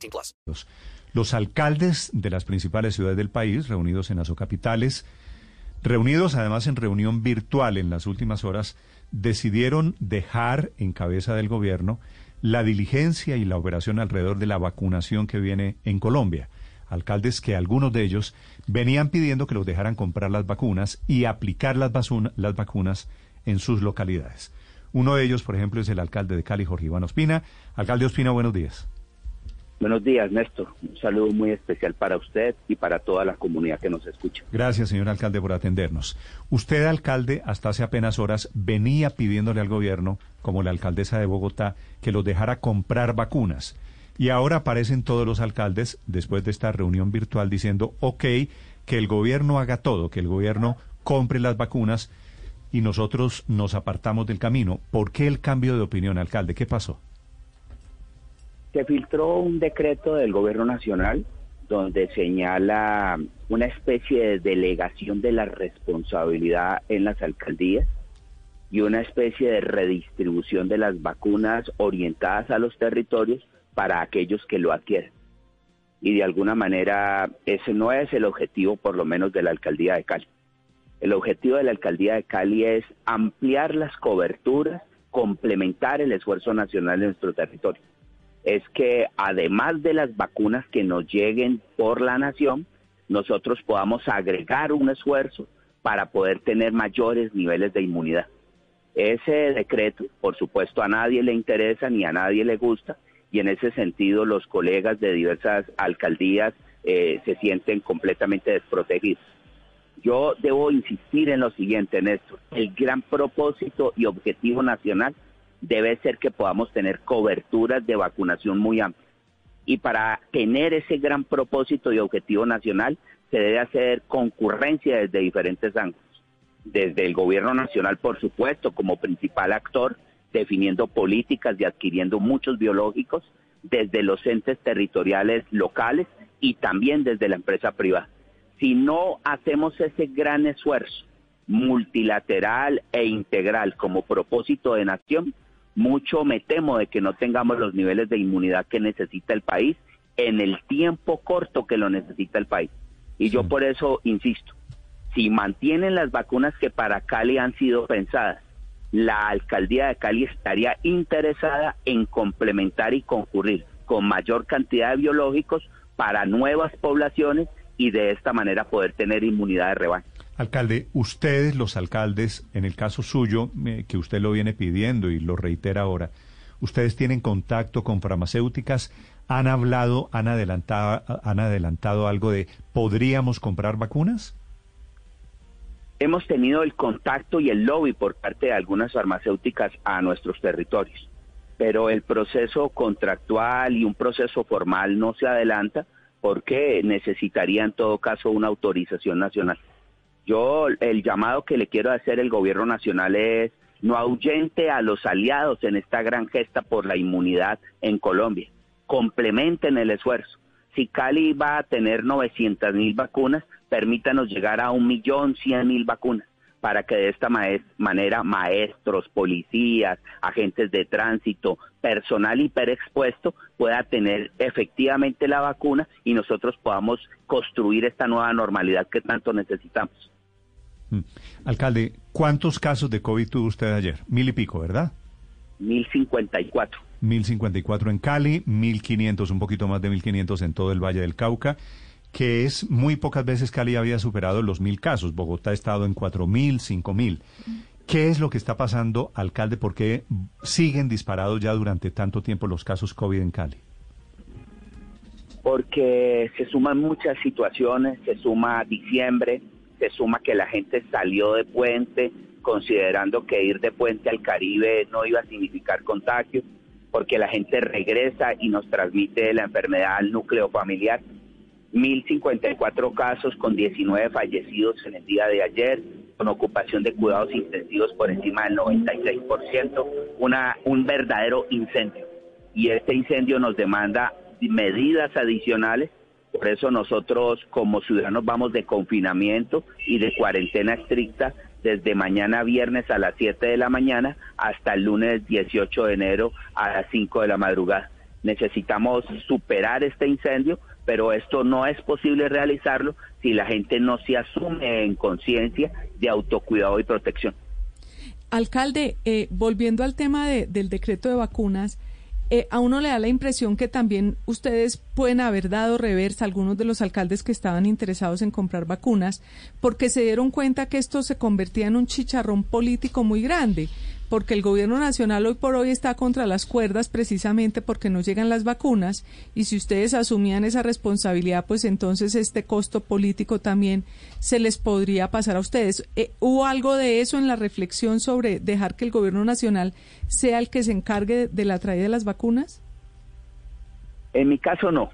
18 plus. Los, los alcaldes de las principales ciudades del país, reunidos en las capitales, reunidos además en reunión virtual en las últimas horas, decidieron dejar en cabeza del gobierno la diligencia y la operación alrededor de la vacunación que viene en Colombia alcaldes que algunos de ellos venían pidiendo que los dejaran comprar las vacunas y aplicar las, las vacunas en sus localidades. Uno de ellos, por ejemplo, es el alcalde de Cali, Jorge Iván Ospina. Alcalde Ospina, buenos días. Buenos días, Néstor. Un saludo muy especial para usted y para toda la comunidad que nos escucha. Gracias, señor alcalde, por atendernos. Usted, alcalde, hasta hace apenas horas venía pidiéndole al gobierno, como la alcaldesa de Bogotá, que los dejara comprar vacunas. Y ahora aparecen todos los alcaldes, después de esta reunión virtual, diciendo, ok, que el gobierno haga todo, que el gobierno compre las vacunas y nosotros nos apartamos del camino. ¿Por qué el cambio de opinión, alcalde? ¿Qué pasó? Se filtró un decreto del gobierno nacional donde señala una especie de delegación de la responsabilidad en las alcaldías y una especie de redistribución de las vacunas orientadas a los territorios para aquellos que lo adquieren. Y de alguna manera ese no es el objetivo, por lo menos, de la alcaldía de Cali. El objetivo de la alcaldía de Cali es ampliar las coberturas, complementar el esfuerzo nacional en nuestro territorio. Es que además de las vacunas que nos lleguen por la nación, nosotros podamos agregar un esfuerzo para poder tener mayores niveles de inmunidad. Ese decreto, por supuesto, a nadie le interesa ni a nadie le gusta, y en ese sentido los colegas de diversas alcaldías eh, se sienten completamente desprotegidos. Yo debo insistir en lo siguiente, Néstor. El gran propósito y objetivo nacional debe ser que podamos tener coberturas de vacunación muy amplias. Y para tener ese gran propósito y objetivo nacional, se debe hacer concurrencia desde diferentes ángulos. Desde el gobierno nacional, por supuesto, como principal actor, definiendo políticas y adquiriendo muchos biológicos desde los entes territoriales locales y también desde la empresa privada. Si no hacemos ese gran esfuerzo multilateral e integral como propósito de nación, mucho me temo de que no tengamos los niveles de inmunidad que necesita el país en el tiempo corto que lo necesita el país. Y yo por eso insisto, si mantienen las vacunas que para Cali han sido pensadas la alcaldía de Cali estaría interesada en complementar y concurrir con mayor cantidad de biológicos para nuevas poblaciones y de esta manera poder tener inmunidad de rebaño. Alcalde, ustedes, los alcaldes, en el caso suyo, eh, que usted lo viene pidiendo y lo reitera ahora, ustedes tienen contacto con farmacéuticas, han hablado, han adelantado, han adelantado algo de podríamos comprar vacunas? hemos tenido el contacto y el lobby por parte de algunas farmacéuticas a nuestros territorios, pero el proceso contractual y un proceso formal no se adelanta porque necesitaría en todo caso una autorización nacional. Yo el llamado que le quiero hacer el gobierno nacional es no ahuyente a los aliados en esta gran gesta por la inmunidad en Colombia. Complementen el esfuerzo. Si Cali va a tener 900 mil vacunas, permítanos llegar a un millón cien mil vacunas para que de esta manera maestros, policías, agentes de tránsito, personal hiperexpuesto pueda tener efectivamente la vacuna y nosotros podamos construir esta nueva normalidad que tanto necesitamos. Mm. Alcalde, ¿cuántos casos de COVID tuvo usted ayer? Mil y pico, ¿verdad? Mil cincuenta y cuatro. Mil cincuenta y cuatro en Cali, mil quinientos, un poquito más de mil quinientos en todo el Valle del Cauca que es muy pocas veces Cali había superado los mil casos. Bogotá ha estado en cuatro mil, cinco mil. ¿Qué es lo que está pasando, alcalde? ¿Por qué siguen disparados ya durante tanto tiempo los casos COVID en Cali? Porque se suman muchas situaciones, se suma diciembre, se suma que la gente salió de puente considerando que ir de puente al Caribe no iba a significar contagio, porque la gente regresa y nos transmite la enfermedad al núcleo familiar. 1.054 casos con 19 fallecidos en el día de ayer, con ocupación de cuidados intensivos por encima del 96%, una, un verdadero incendio. Y este incendio nos demanda medidas adicionales, por eso nosotros como ciudadanos vamos de confinamiento y de cuarentena estricta desde mañana viernes a las 7 de la mañana hasta el lunes 18 de enero a las 5 de la madrugada. Necesitamos superar este incendio, pero esto no es posible realizarlo si la gente no se asume en conciencia de autocuidado y protección. Alcalde, eh, volviendo al tema del decreto de vacunas, eh, a uno le da la impresión que también ustedes pueden haber dado reversa a algunos de los alcaldes que estaban interesados en comprar vacunas, porque se dieron cuenta que esto se convertía en un chicharrón político muy grande porque el gobierno nacional hoy por hoy está contra las cuerdas precisamente porque no llegan las vacunas y si ustedes asumían esa responsabilidad, pues entonces este costo político también se les podría pasar a ustedes. Eh, ¿Hubo algo de eso en la reflexión sobre dejar que el gobierno nacional sea el que se encargue de la traída de las vacunas? En mi caso no.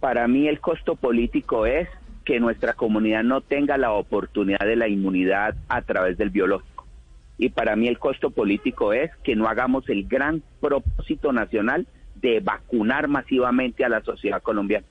Para mí el costo político es que nuestra comunidad no tenga la oportunidad de la inmunidad a través del biológico y para mí el costo político es que no hagamos el gran propósito nacional de vacunar masivamente a la sociedad colombiana.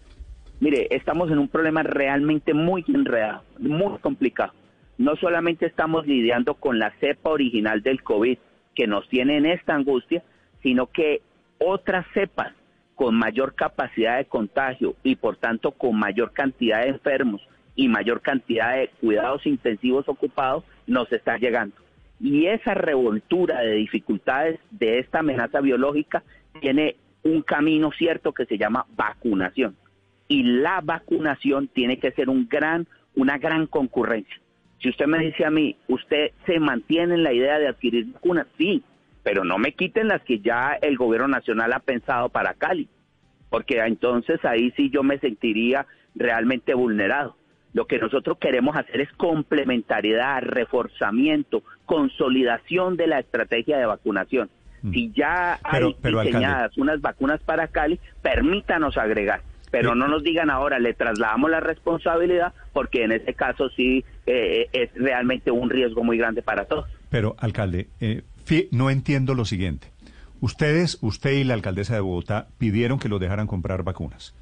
Mire, estamos en un problema realmente muy enredado, muy complicado. No solamente estamos lidiando con la cepa original del COVID que nos tiene en esta angustia, sino que otras cepas con mayor capacidad de contagio y por tanto con mayor cantidad de enfermos y mayor cantidad de cuidados intensivos ocupados nos están llegando. Y esa revoltura de dificultades de esta amenaza biológica tiene un camino cierto que se llama vacunación. Y la vacunación tiene que ser un gran, una gran concurrencia. Si usted me dice a mí, usted se mantiene en la idea de adquirir vacunas, sí, pero no me quiten las que ya el gobierno nacional ha pensado para Cali, porque entonces ahí sí yo me sentiría realmente vulnerado. Lo que nosotros queremos hacer es complementariedad, reforzamiento, consolidación de la estrategia de vacunación. Mm. Si ya hay diseñadas unas vacunas para Cali, permítanos agregar pero no nos digan ahora, le trasladamos la responsabilidad, porque en ese caso sí eh, es realmente un riesgo muy grande para todos. Pero, alcalde, eh, no entiendo lo siguiente. Ustedes, usted y la alcaldesa de Bogotá pidieron que lo dejaran comprar vacunas.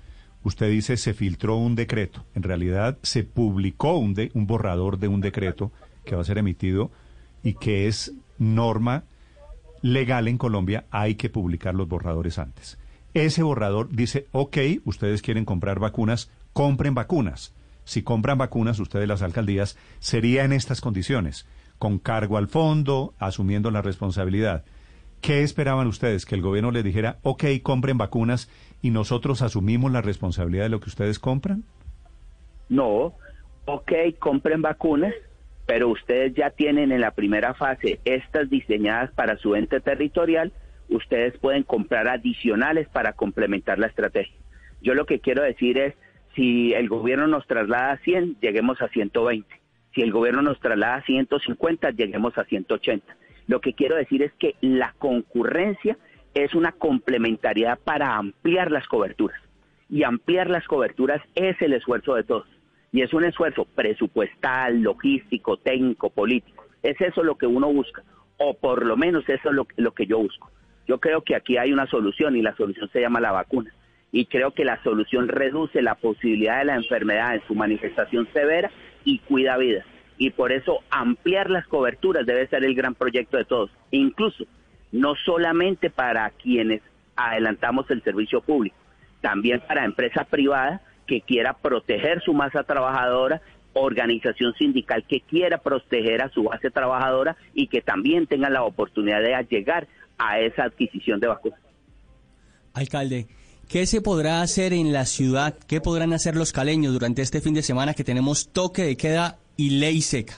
Usted dice se filtró un decreto. En realidad se publicó un, un borrador de un decreto que va a ser emitido y que es norma legal en Colombia. Hay que publicar los borradores antes. Ese borrador dice, ok, ustedes quieren comprar vacunas, compren vacunas. Si compran vacunas, ustedes las alcaldías, sería en estas condiciones, con cargo al fondo, asumiendo la responsabilidad. ¿Qué esperaban ustedes? ¿Que el gobierno les dijera, ok, compren vacunas y nosotros asumimos la responsabilidad de lo que ustedes compran? No, ok, compren vacunas, pero ustedes ya tienen en la primera fase estas diseñadas para su ente territorial, ustedes pueden comprar adicionales para complementar la estrategia. Yo lo que quiero decir es, si el gobierno nos traslada a 100, lleguemos a 120. Si el gobierno nos traslada a 150, lleguemos a 180 lo que quiero decir es que la concurrencia es una complementariedad para ampliar las coberturas. Y ampliar las coberturas es el esfuerzo de todos. Y es un esfuerzo presupuestal, logístico, técnico, político. Es eso lo que uno busca. O por lo menos eso es lo, lo que yo busco. Yo creo que aquí hay una solución y la solución se llama la vacuna. Y creo que la solución reduce la posibilidad de la enfermedad en su manifestación severa y cuida vidas y por eso ampliar las coberturas debe ser el gran proyecto de todos, incluso no solamente para quienes adelantamos el servicio público, también para empresa privada que quiera proteger su masa trabajadora, organización sindical que quiera proteger a su base trabajadora y que también tenga la oportunidad de llegar a esa adquisición de vacunas. Alcalde, ¿qué se podrá hacer en la ciudad? ¿Qué podrán hacer los caleños durante este fin de semana que tenemos toque de queda y ley seca?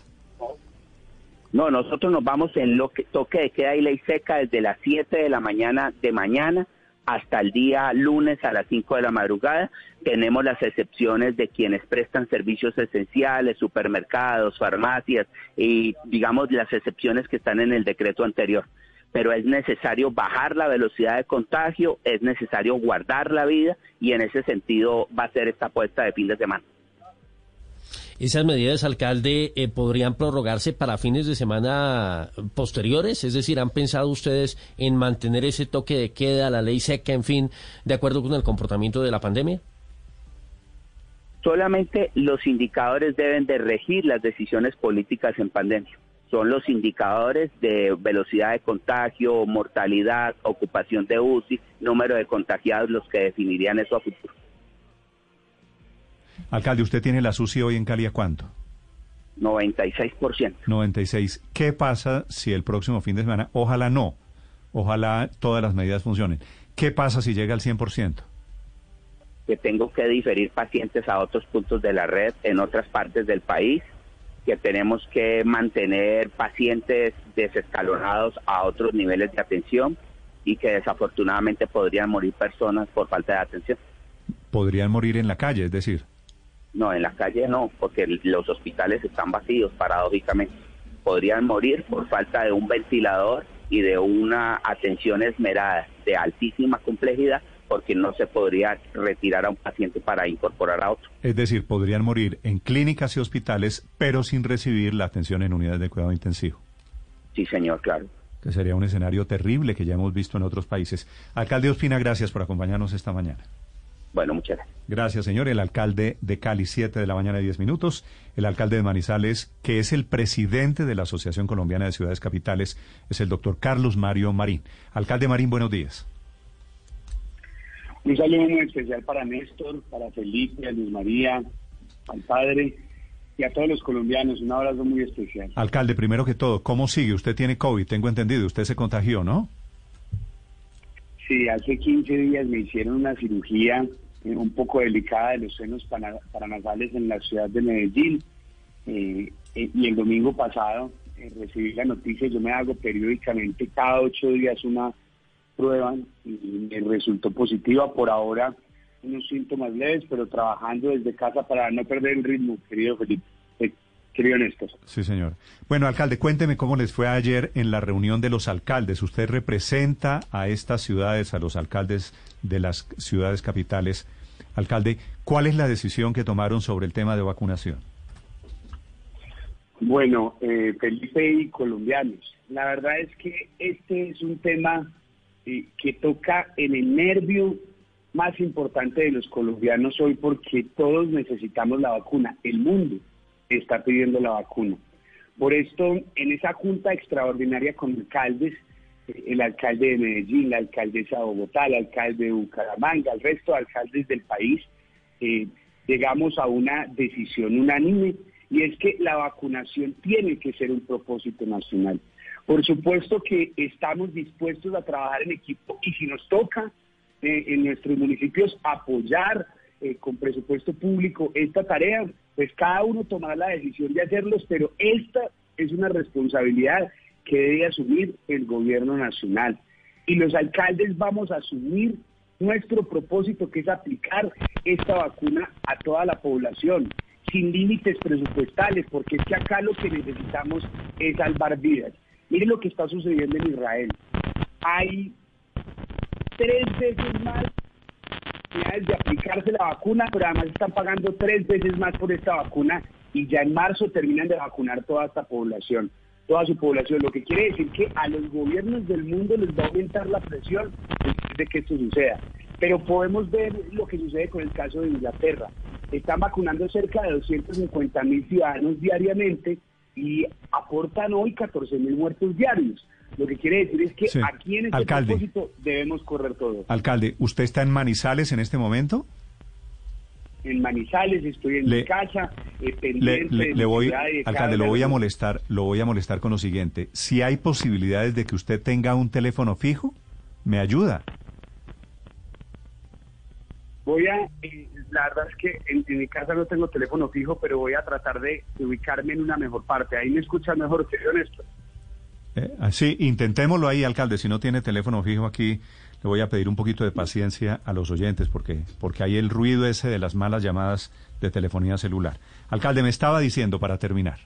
No, nosotros nos vamos en lo que toque de queda y ley seca desde las 7 de la mañana de mañana hasta el día lunes a las 5 de la madrugada. Tenemos las excepciones de quienes prestan servicios esenciales, supermercados, farmacias y digamos las excepciones que están en el decreto anterior. pero es necesario bajar la velocidad de contagio, es necesario guardar la vida y en ese sentido va a ser esta apuesta de fin de semana. ¿Esas medidas, alcalde, eh, podrían prorrogarse para fines de semana posteriores? Es decir, ¿han pensado ustedes en mantener ese toque de queda, la ley seca, en fin, de acuerdo con el comportamiento de la pandemia? Solamente los indicadores deben de regir las decisiones políticas en pandemia. Son los indicadores de velocidad de contagio, mortalidad, ocupación de UCI, número de contagiados los que definirían eso a futuro. Alcalde, ¿usted tiene la SUSI hoy en Cali a cuánto? 96%. 96. ¿Qué pasa si el próximo fin de semana, ojalá no, ojalá todas las medidas funcionen? ¿Qué pasa si llega al 100%? Que tengo que diferir pacientes a otros puntos de la red en otras partes del país, que tenemos que mantener pacientes desescalonados a otros niveles de atención y que desafortunadamente podrían morir personas por falta de atención. Podrían morir en la calle, es decir. No, en la calle no, porque los hospitales están vacíos, paradójicamente. Podrían morir por falta de un ventilador y de una atención esmerada de altísima complejidad, porque no se podría retirar a un paciente para incorporar a otro. Es decir, podrían morir en clínicas y hospitales, pero sin recibir la atención en unidades de cuidado intensivo. Sí, señor, claro. Que sería un escenario terrible que ya hemos visto en otros países. Alcalde Ospina, gracias por acompañarnos esta mañana. Bueno, muchas gracias. Gracias, señor. El alcalde de Cali, 7 de la mañana, 10 minutos. El alcalde de Manizales, que es el presidente de la Asociación Colombiana de Ciudades Capitales, es el doctor Carlos Mario Marín. Alcalde Marín, buenos días. Un saludo muy especial para Néstor, para Felipe, a Luis María, al padre y a todos los colombianos. Un abrazo muy especial. Alcalde, primero que todo, ¿cómo sigue? Usted tiene COVID, tengo entendido. Usted se contagió, ¿no? Sí, hace 15 días me hicieron una cirugía eh, un poco delicada de los senos paranasales en la ciudad de Medellín. Eh, eh, y el domingo pasado recibí la noticia, yo me hago periódicamente cada ocho días una prueba y me resultó positiva. Por ahora unos síntomas leves, pero trabajando desde casa para no perder el ritmo, querido Felipe. Sí, señor. Bueno, alcalde, cuénteme cómo les fue ayer en la reunión de los alcaldes. Usted representa a estas ciudades, a los alcaldes de las ciudades capitales. Alcalde, ¿cuál es la decisión que tomaron sobre el tema de vacunación? Bueno, eh, Felipe y colombianos, la verdad es que este es un tema eh, que toca en el nervio más importante de los colombianos hoy porque todos necesitamos la vacuna. El mundo está pidiendo la vacuna. Por esto, en esa junta extraordinaria con alcaldes, eh, el alcalde de Medellín, la alcaldesa de Bogotá, el alcalde de Bucaramanga, el resto de alcaldes del país, eh, llegamos a una decisión unánime y es que la vacunación tiene que ser un propósito nacional. Por supuesto que estamos dispuestos a trabajar en equipo y si nos toca eh, en nuestros municipios apoyar con presupuesto público esta tarea, pues cada uno tomará la decisión de hacerlos, pero esta es una responsabilidad que debe asumir el gobierno nacional. Y los alcaldes vamos a asumir nuestro propósito, que es aplicar esta vacuna a toda la población, sin límites presupuestales, porque es que acá lo que necesitamos es salvar vidas. Miren lo que está sucediendo en Israel. Hay tres veces más de aplicarse la vacuna, pero además están pagando tres veces más por esta vacuna y ya en marzo terminan de vacunar toda esta población toda su población, lo que quiere decir que a los gobiernos del mundo les va a aumentar la presión de que esto suceda. Pero podemos ver lo que sucede con el caso de Inglaterra. Están vacunando cerca de 250 mil ciudadanos diariamente y aportan hoy 14 mil muertos diarios. Lo que quiere decir es que aquí en este propósito debemos correr todo. Alcalde, ¿usted está en Manizales en este momento? en Manizales, estoy en mi casa, eh, pendiente le, le, voy, alcalde, lo voy a molestar, lo voy a molestar con lo siguiente. Si hay posibilidades de que usted tenga un teléfono fijo, me ayuda. Voy a, eh, la verdad es que en, mi casa no tengo teléfono fijo, pero voy a tratar de, ubicarme en una mejor parte. Ahí me escuchan mejor, que honesto. Eh, sí, intentémoslo ahí, alcalde. Si no tiene teléfono fijo aquí, le voy a pedir un poquito de paciencia a los oyentes porque, porque hay el ruido ese de las malas llamadas de telefonía celular. Alcalde, me estaba diciendo para terminar.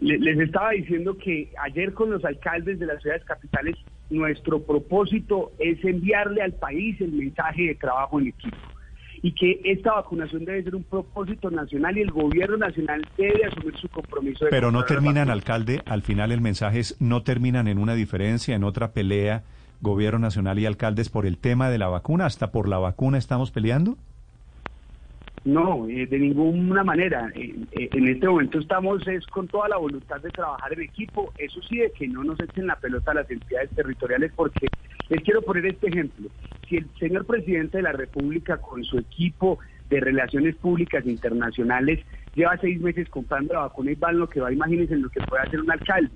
Le- Les estaba diciendo que ayer con los alcaldes de las ciudades capitales, nuestro propósito es enviarle al país el mensaje de trabajo en equipo y que esta vacunación debe ser un propósito nacional y el gobierno nacional debe asumir su compromiso. De Pero no terminan, alcalde, al final el mensaje es, no terminan en una diferencia, en otra pelea, gobierno nacional y alcaldes por el tema de la vacuna, hasta por la vacuna estamos peleando. No, eh, de ninguna manera. Eh, eh, en este momento estamos es con toda la voluntad de trabajar en equipo. Eso sí, de que no nos echen la pelota a las entidades territoriales, porque les quiero poner este ejemplo. Si el señor presidente de la República con su equipo de relaciones públicas internacionales lleva seis meses comprando la vacuna y va en lo que va, imagínense en lo que puede hacer un alcalde.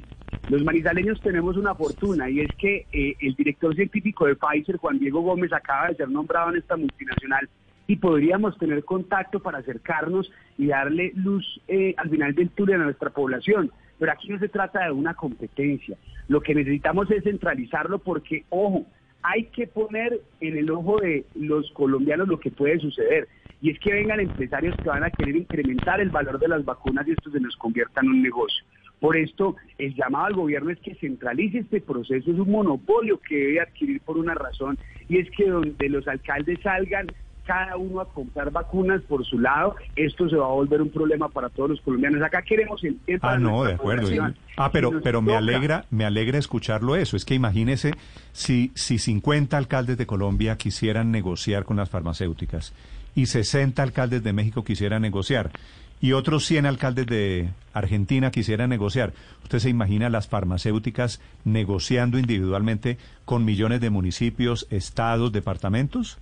Los manizaleños tenemos una fortuna y es que eh, el director científico de Pfizer, Juan Diego Gómez, acaba de ser nombrado en esta multinacional y podríamos tener contacto para acercarnos y darle luz eh, al final del túnel a nuestra población. Pero aquí no se trata de una competencia. Lo que necesitamos es centralizarlo porque, ojo, hay que poner en el ojo de los colombianos lo que puede suceder. Y es que vengan empresarios que van a querer incrementar el valor de las vacunas y esto se nos convierta en un negocio. Por esto, el llamado al gobierno es que centralice este proceso. Es un monopolio que debe adquirir por una razón y es que donde los alcaldes salgan cada uno a comprar vacunas por su lado, esto se va a volver un problema para todos los colombianos. Acá queremos el Ah, no, de acuerdo. Ah, pero, pero me alegra, me alegra escucharlo eso. Es que imagínese si, si 50 alcaldes de Colombia quisieran negociar con las farmacéuticas y 60 alcaldes de México quisieran negociar y otros 100 alcaldes de Argentina quisieran negociar. ¿Usted se imagina las farmacéuticas negociando individualmente con millones de municipios, estados, departamentos?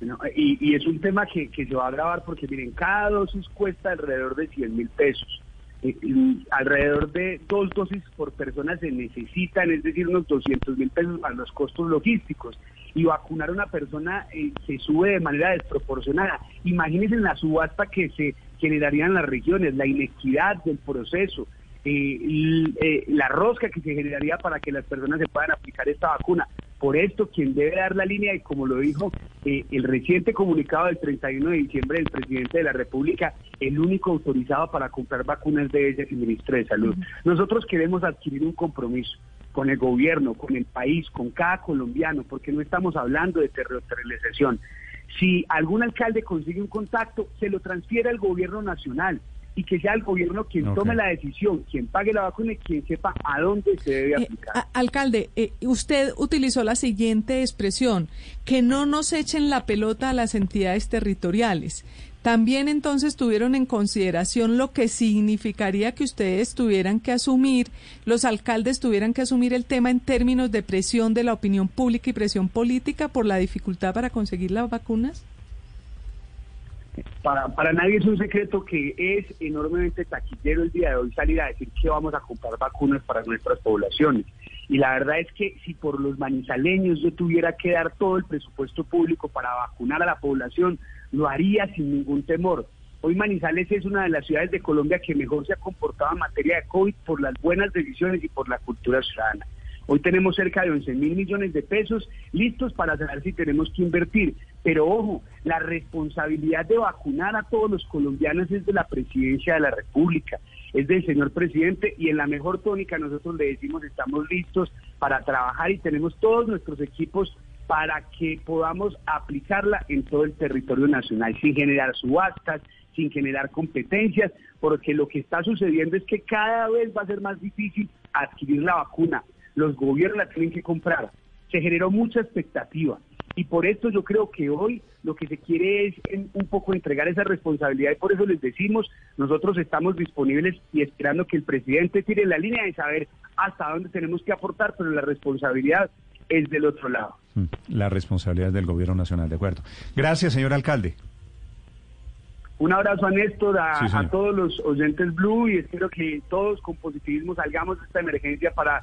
No, y, y es un tema que, que se va a grabar porque, miren, cada dosis cuesta alrededor de 100 mil pesos. Eh, y alrededor de dos dosis por persona se necesitan, es decir, unos 200 mil pesos para los costos logísticos. Y vacunar a una persona eh, se sube de manera desproporcionada. Imagínense en la subasta que se generaría en las regiones, la inequidad del proceso, eh, eh, la rosca que se generaría para que las personas se puedan aplicar esta vacuna. Por esto, quien debe dar la línea, y como lo dijo eh, el reciente comunicado del 31 de diciembre del presidente de la República, el único autorizado para comprar vacunas debe ser el ministro de Salud. Nosotros queremos adquirir un compromiso con el gobierno, con el país, con cada colombiano, porque no estamos hablando de territorialización. Si algún alcalde consigue un contacto, se lo transfiere al gobierno nacional y que sea el gobierno quien tome la decisión, quien pague la vacuna y quien sepa a dónde se debe Eh, aplicar. a- alcalde, eh, usted utilizó la siguiente expresión, que no nos echen la pelota a las entidades territoriales. También entonces tuvieron en consideración lo que significaría que ustedes tuvieran que asumir, los alcaldes tuvieran que asumir el tema en términos de presión de la opinión pública y presión política por la dificultad para conseguir las vacunas. Para, para nadie es un secreto que es enormemente taquillero el día de hoy salir a decir que vamos a comprar vacunas para nuestras poblaciones. Y la verdad es que si por los manizaleños yo tuviera que dar todo el presupuesto público para vacunar a la población, lo haría sin ningún temor. Hoy Manizales es una de las ciudades de Colombia que mejor se ha comportado en materia de COVID por las buenas decisiones y por la cultura ciudadana. Hoy tenemos cerca de 11 mil millones de pesos listos para saber si tenemos que invertir. Pero ojo, la responsabilidad de vacunar a todos los colombianos es de la presidencia de la República, es del señor presidente y en la mejor tónica nosotros le decimos estamos listos para trabajar y tenemos todos nuestros equipos para que podamos aplicarla en todo el territorio nacional sin generar subastas, sin generar competencias, porque lo que está sucediendo es que cada vez va a ser más difícil adquirir la vacuna. Los gobiernos la tienen que comprar. Se generó mucha expectativa. Y por esto yo creo que hoy lo que se quiere es un poco entregar esa responsabilidad y por eso les decimos, nosotros estamos disponibles y esperando que el presidente tire la línea de saber hasta dónde tenemos que aportar, pero la responsabilidad es del otro lado. Mm, La responsabilidad es del gobierno nacional, de acuerdo. Gracias, señor alcalde. Un abrazo a Néstor, a, Sí, a todos los oyentes Blue y espero que todos con positivismo salgamos de esta emergencia para